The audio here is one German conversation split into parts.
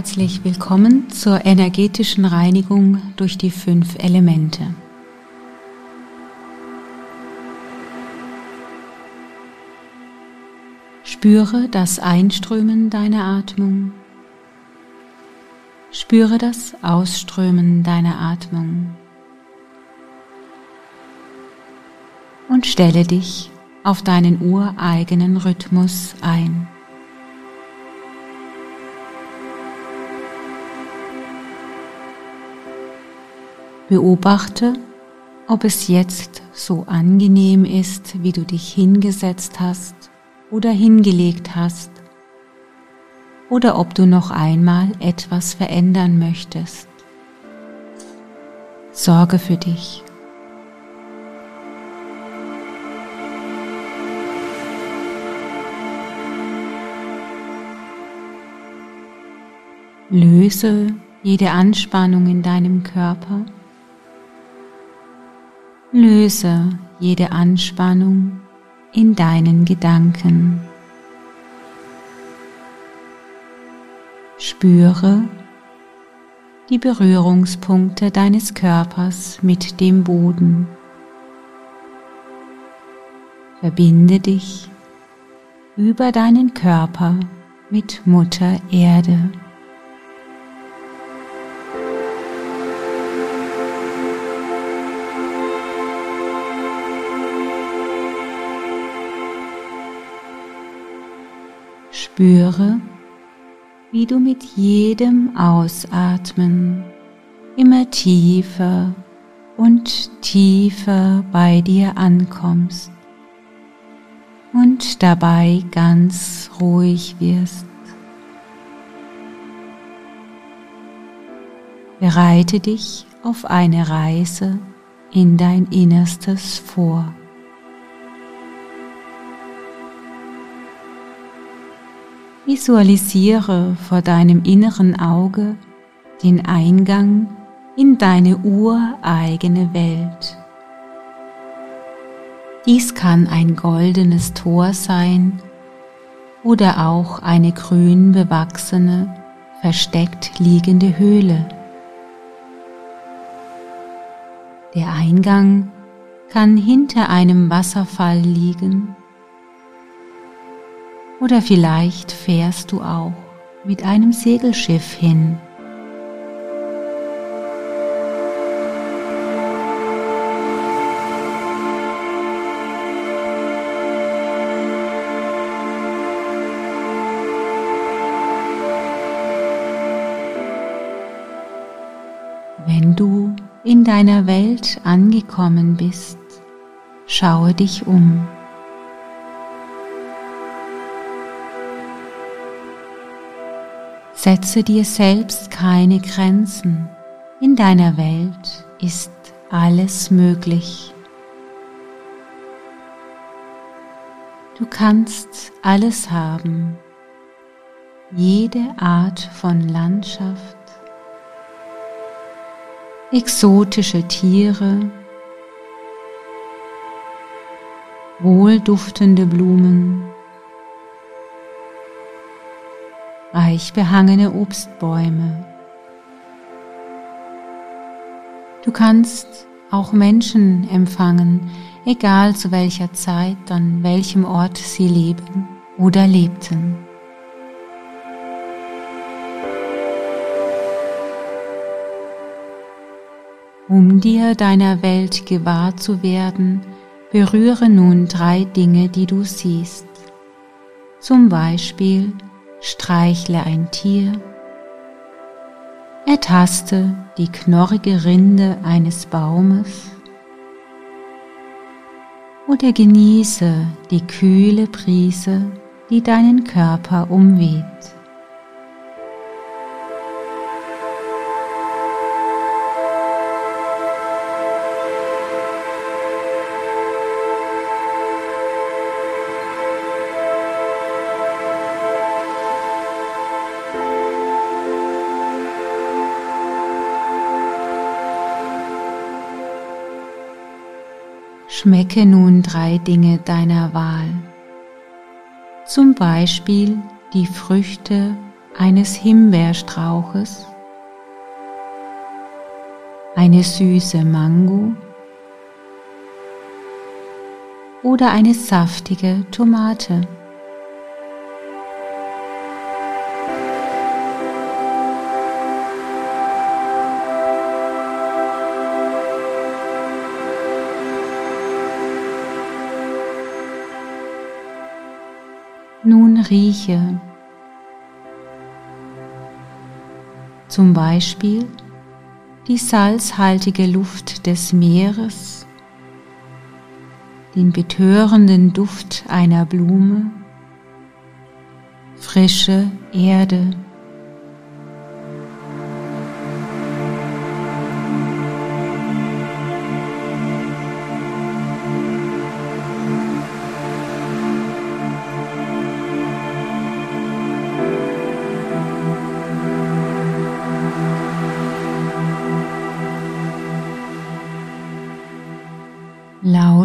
Herzlich willkommen zur energetischen Reinigung durch die fünf Elemente. Spüre das Einströmen deiner Atmung. Spüre das Ausströmen deiner Atmung. Und stelle dich auf deinen ureigenen Rhythmus ein. Beobachte, ob es jetzt so angenehm ist, wie du dich hingesetzt hast oder hingelegt hast, oder ob du noch einmal etwas verändern möchtest. Sorge für dich. Löse jede Anspannung in deinem Körper Löse jede Anspannung in deinen Gedanken. Spüre die Berührungspunkte deines Körpers mit dem Boden. Verbinde dich über deinen Körper mit Mutter Erde. Spüre, wie du mit jedem Ausatmen immer tiefer und tiefer bei dir ankommst und dabei ganz ruhig wirst. Bereite dich auf eine Reise in dein Innerstes vor. Visualisiere vor deinem inneren Auge den Eingang in deine ureigene Welt. Dies kann ein goldenes Tor sein oder auch eine grün bewachsene, versteckt liegende Höhle. Der Eingang kann hinter einem Wasserfall liegen oder vielleicht fährst du auch mit einem Segelschiff hin. Wenn du in deiner Welt angekommen bist, schaue dich um. Setze dir selbst keine Grenzen. In deiner Welt ist alles möglich. Du kannst alles haben, jede Art von Landschaft, exotische Tiere, wohlduftende Blumen, reich behangene Obstbäume. Du kannst auch Menschen empfangen, egal zu welcher Zeit, an welchem Ort sie leben oder lebten. Um dir deiner Welt gewahr zu werden, berühre nun drei Dinge, die du siehst. Zum Beispiel streichle ein Tier, ertaste die knorrige Rinde eines Baumes oder genieße die kühle Brise, die deinen Körper umweht. Schmecke nun drei Dinge deiner Wahl. Zum Beispiel die Früchte eines Himbeerstrauches, eine süße Mango oder eine saftige Tomate. Rieche. Zum Beispiel die salzhaltige Luft des Meeres, den betörenden Duft einer Blume, frische Erde.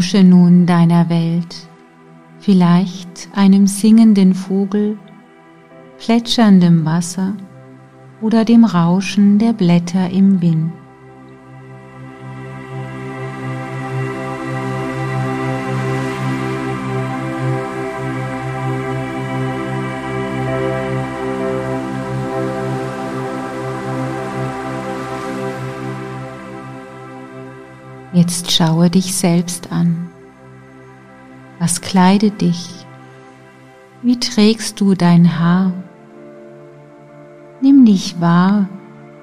Lausche nun deiner Welt, vielleicht einem singenden Vogel, plätscherndem Wasser oder dem Rauschen der Blätter im Wind. Jetzt schaue dich selbst an. Was kleidet dich? Wie trägst du dein Haar? Nimm dich wahr.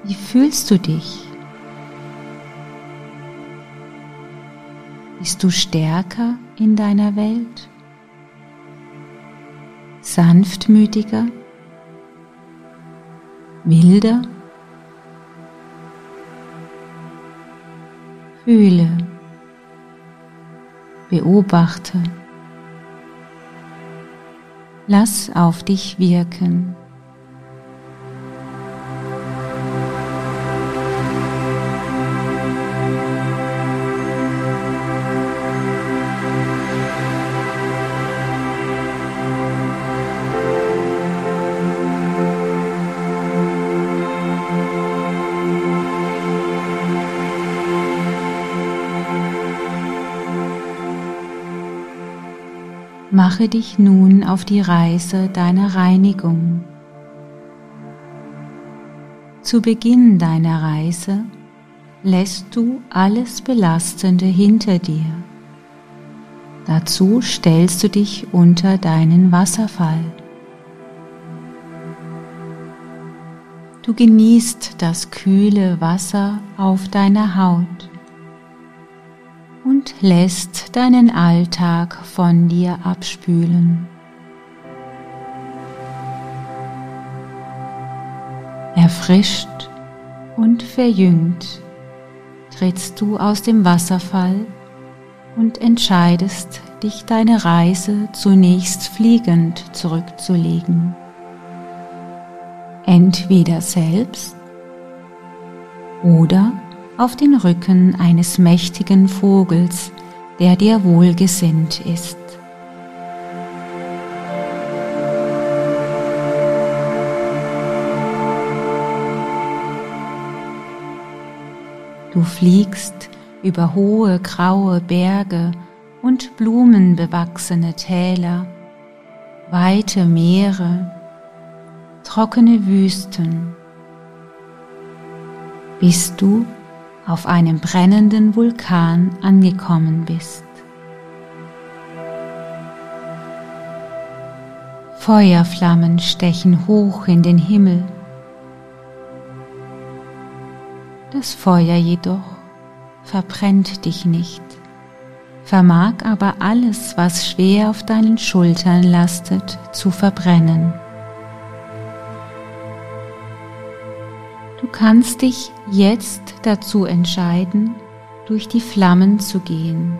Wie fühlst du dich? Bist du stärker in deiner Welt? Sanftmütiger? Wilder? Fühle, beobachte, lass auf dich wirken. Mache dich nun auf die Reise deiner Reinigung. Zu Beginn deiner Reise lässt du alles Belastende hinter dir. Dazu stellst du dich unter deinen Wasserfall. Du genießt das kühle Wasser auf deiner Haut und lässt deinen Alltag von dir abspülen. Erfrischt und verjüngt trittst du aus dem Wasserfall und entscheidest dich deine Reise zunächst fliegend zurückzulegen. Entweder selbst oder auf den Rücken eines mächtigen Vogels, der dir wohlgesinnt ist. Du fliegst über hohe graue Berge und blumenbewachsene Täler, weite Meere, trockene Wüsten, bis du auf einem brennenden Vulkan angekommen bist. Feuerflammen stechen hoch in den Himmel. Das Feuer jedoch verbrennt dich nicht, vermag aber alles, was schwer auf deinen Schultern lastet, zu verbrennen. Kannst dich jetzt dazu entscheiden, durch die Flammen zu gehen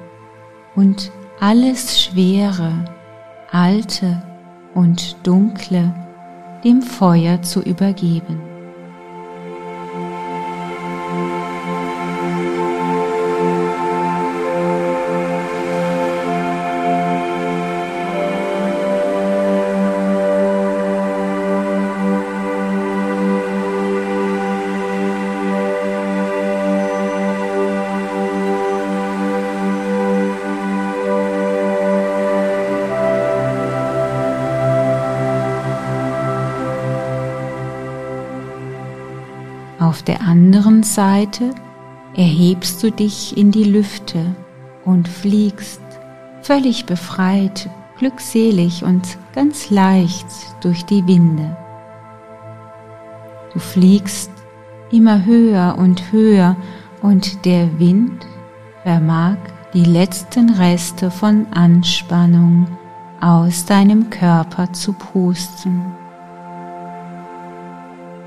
und alles Schwere, Alte und Dunkle dem Feuer zu übergeben. Seite erhebst du dich in die Lüfte und fliegst völlig befreit, glückselig und ganz leicht durch die Winde. Du fliegst immer höher und höher und der Wind vermag die letzten Reste von Anspannung aus deinem Körper zu pusten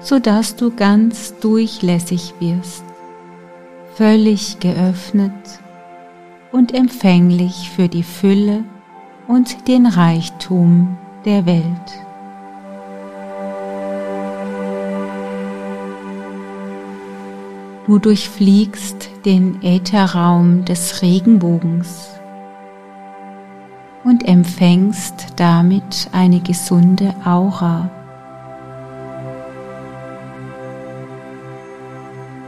sodass du ganz durchlässig wirst, völlig geöffnet und empfänglich für die Fülle und den Reichtum der Welt. Du durchfliegst den Ätherraum des Regenbogens und empfängst damit eine gesunde Aura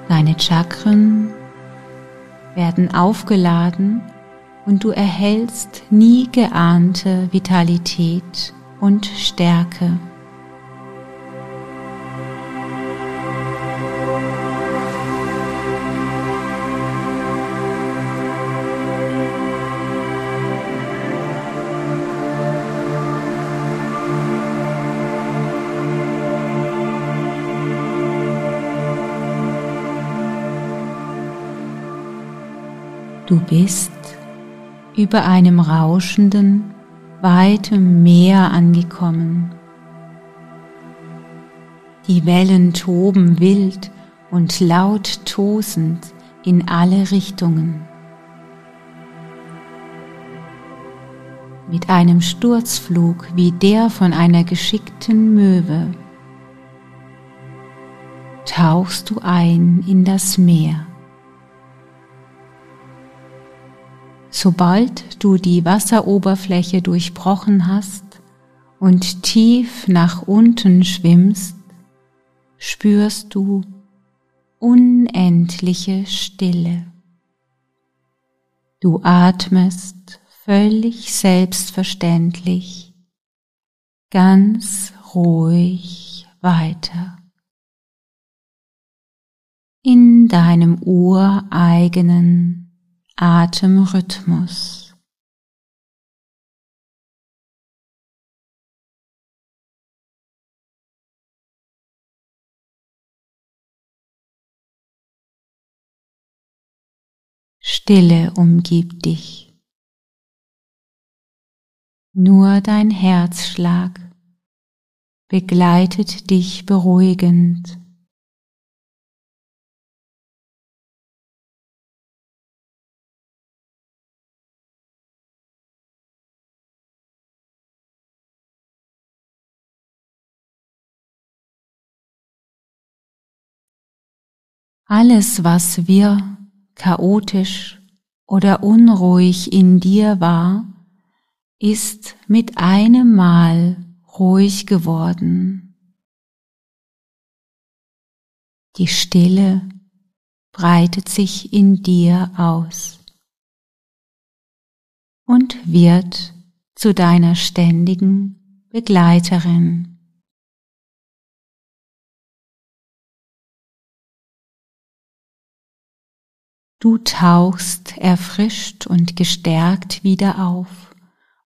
Deine Chakren werden aufgeladen und du erhältst nie geahnte Vitalität und Stärke. Du bist über einem rauschenden, weitem Meer angekommen. Die Wellen toben wild und laut tosend in alle Richtungen. Mit einem Sturzflug wie der von einer geschickten Möwe tauchst du ein in das Meer. Sobald du die Wasseroberfläche durchbrochen hast und tief nach unten schwimmst, spürst du unendliche Stille. Du atmest völlig selbstverständlich, ganz ruhig weiter. In deinem ureigenen Atemrhythmus. Stille umgibt dich. Nur dein Herzschlag begleitet dich beruhigend. Alles, was wir chaotisch oder unruhig in dir war, ist mit einem Mal ruhig geworden. Die Stille breitet sich in dir aus und wird zu deiner ständigen Begleiterin. Du tauchst erfrischt und gestärkt wieder auf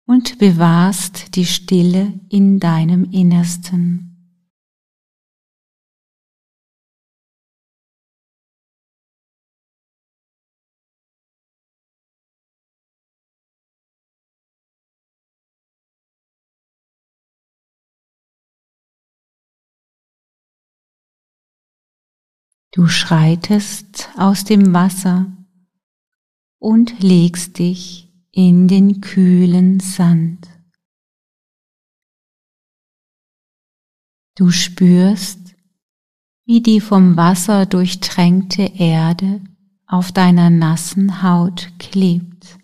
und bewahrst die Stille in deinem Innersten. Du schreitest aus dem Wasser und legst dich in den kühlen Sand. Du spürst, wie die vom Wasser durchtränkte Erde auf deiner nassen Haut klebt.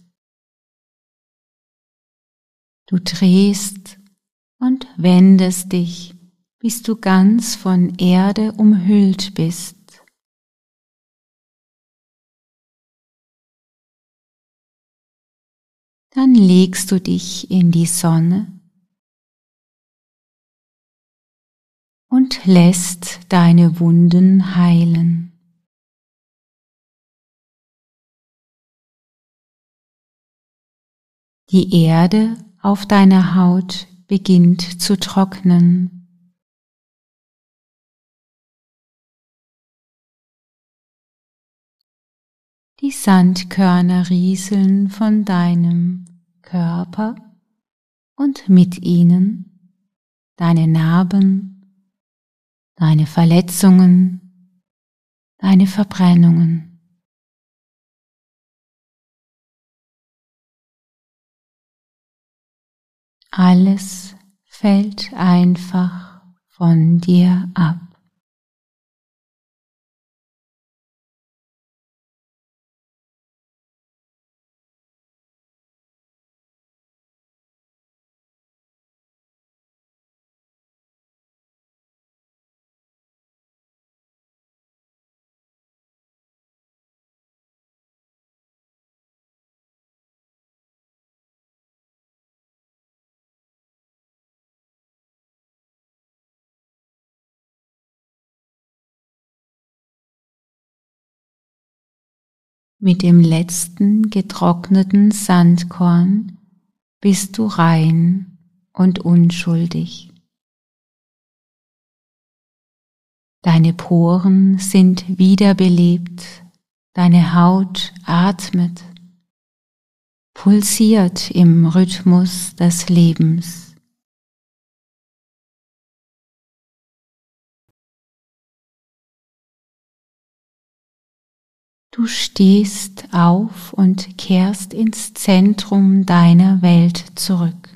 Du drehst und wendest dich, bis du ganz von Erde umhüllt bist. Dann legst du dich in die Sonne und lässt deine Wunden heilen. Die Erde auf deiner Haut beginnt zu trocknen. Die Sandkörner rieseln von deinem Körper und mit ihnen deine Narben, deine Verletzungen, deine Verbrennungen. Alles fällt einfach von dir ab. Mit dem letzten getrockneten Sandkorn bist du rein und unschuldig. Deine Poren sind wiederbelebt, deine Haut atmet, pulsiert im Rhythmus des Lebens. Du stehst auf und kehrst ins Zentrum deiner Welt zurück.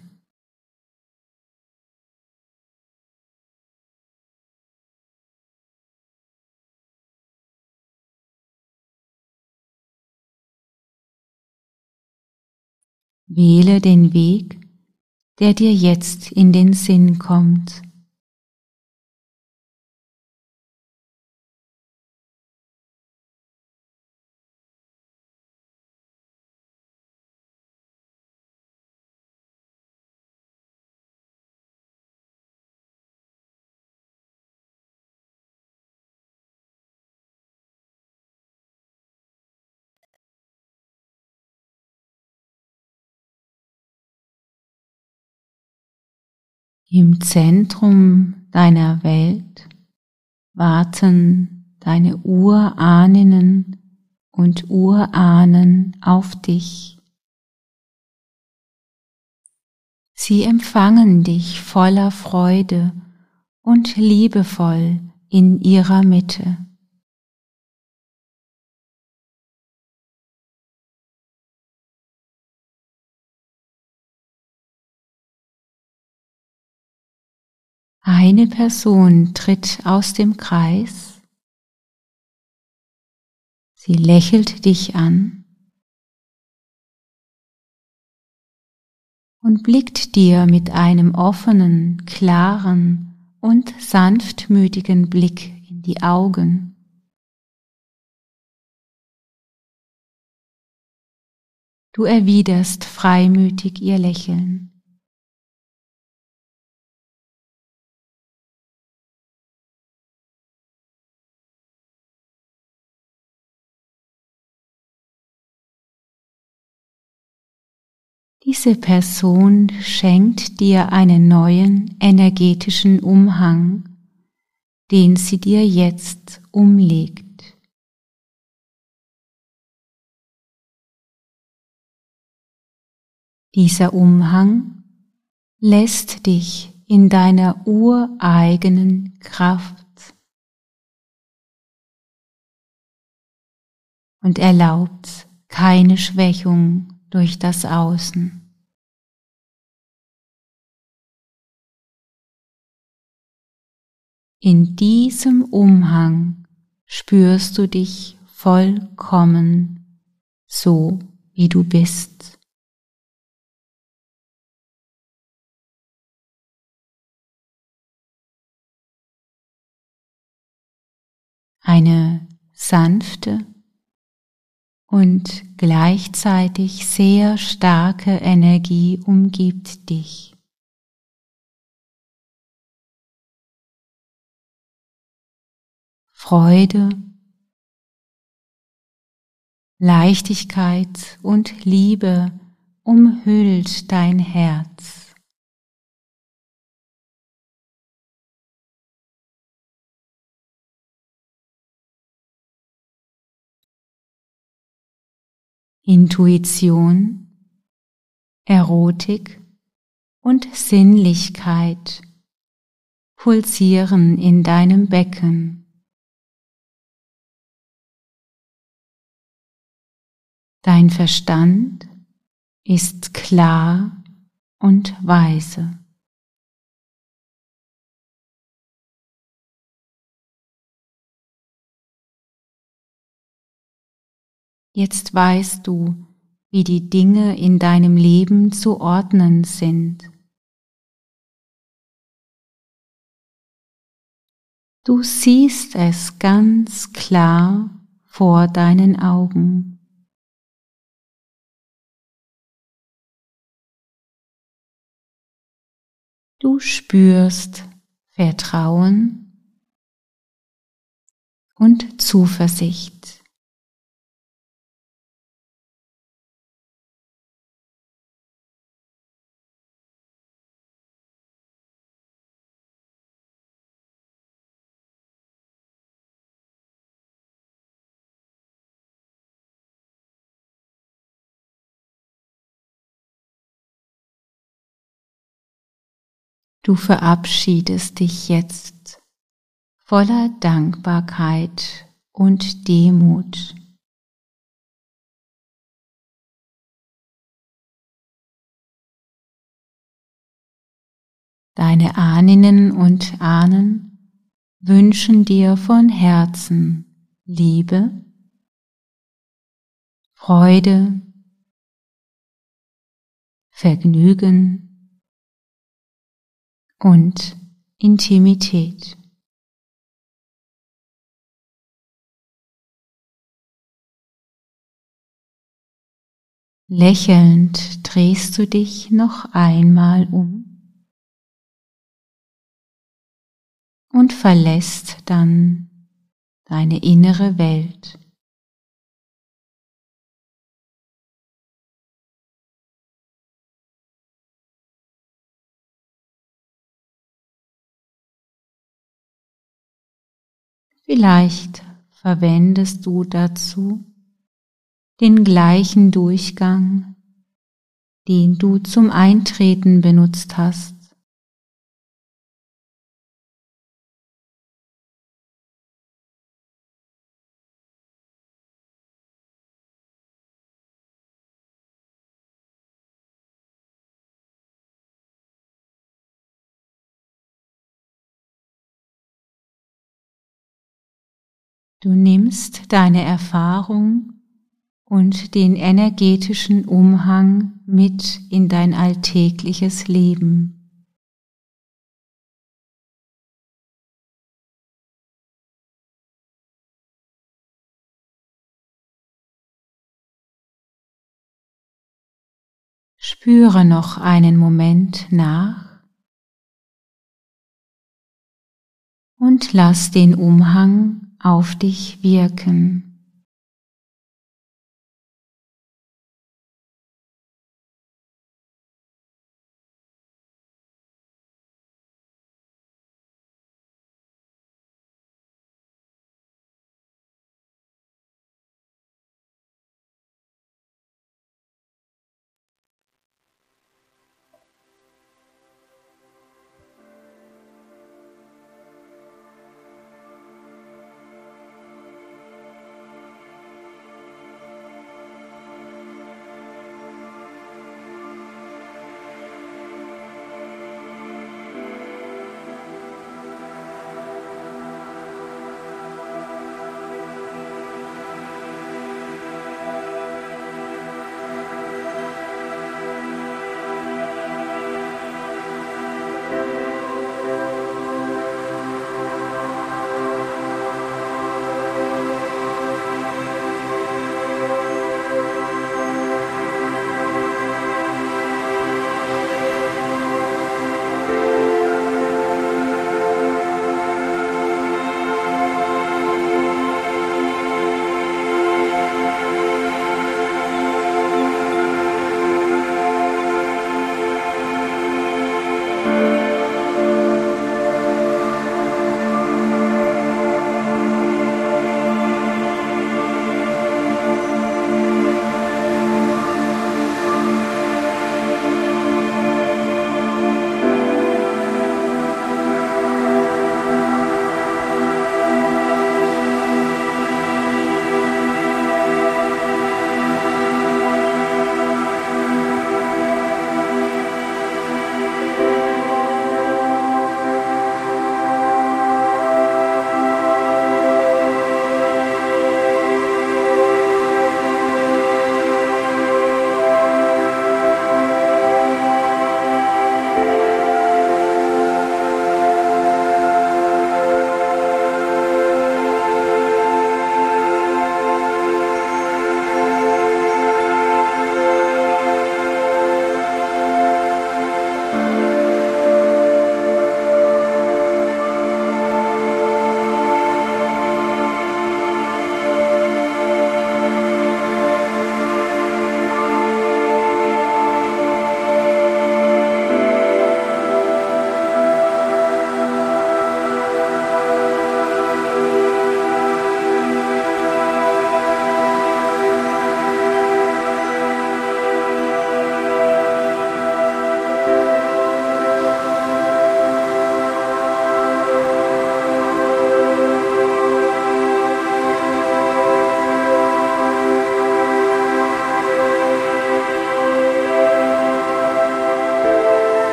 Wähle den Weg, der dir jetzt in den Sinn kommt. Im Zentrum deiner Welt warten deine Urahninnen und Urahnen auf dich. Sie empfangen dich voller Freude und liebevoll in ihrer Mitte. Eine Person tritt aus dem Kreis. Sie lächelt dich an und blickt dir mit einem offenen, klaren und sanftmütigen Blick in die Augen. Du erwiderst freimütig ihr Lächeln. Diese Person schenkt dir einen neuen energetischen Umhang, den sie dir jetzt umlegt. Dieser Umhang lässt dich in deiner ureigenen Kraft und erlaubt keine Schwächung durch das Außen. In diesem Umhang spürst du dich vollkommen so, wie du bist. Eine sanfte und gleichzeitig sehr starke Energie umgibt dich. Freude, Leichtigkeit und Liebe umhüllt dein Herz. Intuition, Erotik und Sinnlichkeit pulsieren in deinem Becken. Dein Verstand ist klar und weise. Jetzt weißt du, wie die Dinge in deinem Leben zu ordnen sind. Du siehst es ganz klar vor deinen Augen. Du spürst Vertrauen und Zuversicht. Du verabschiedest dich jetzt voller Dankbarkeit und Demut. Deine Ahninnen und Ahnen wünschen dir von Herzen Liebe, Freude, Vergnügen, und Intimität. Lächelnd drehst du dich noch einmal um und verlässt dann deine innere Welt. Vielleicht verwendest du dazu den gleichen Durchgang, den du zum Eintreten benutzt hast. Du nimmst deine Erfahrung und den energetischen Umhang mit in dein alltägliches Leben. Spüre noch einen Moment nach und lass den Umhang auf dich wirken.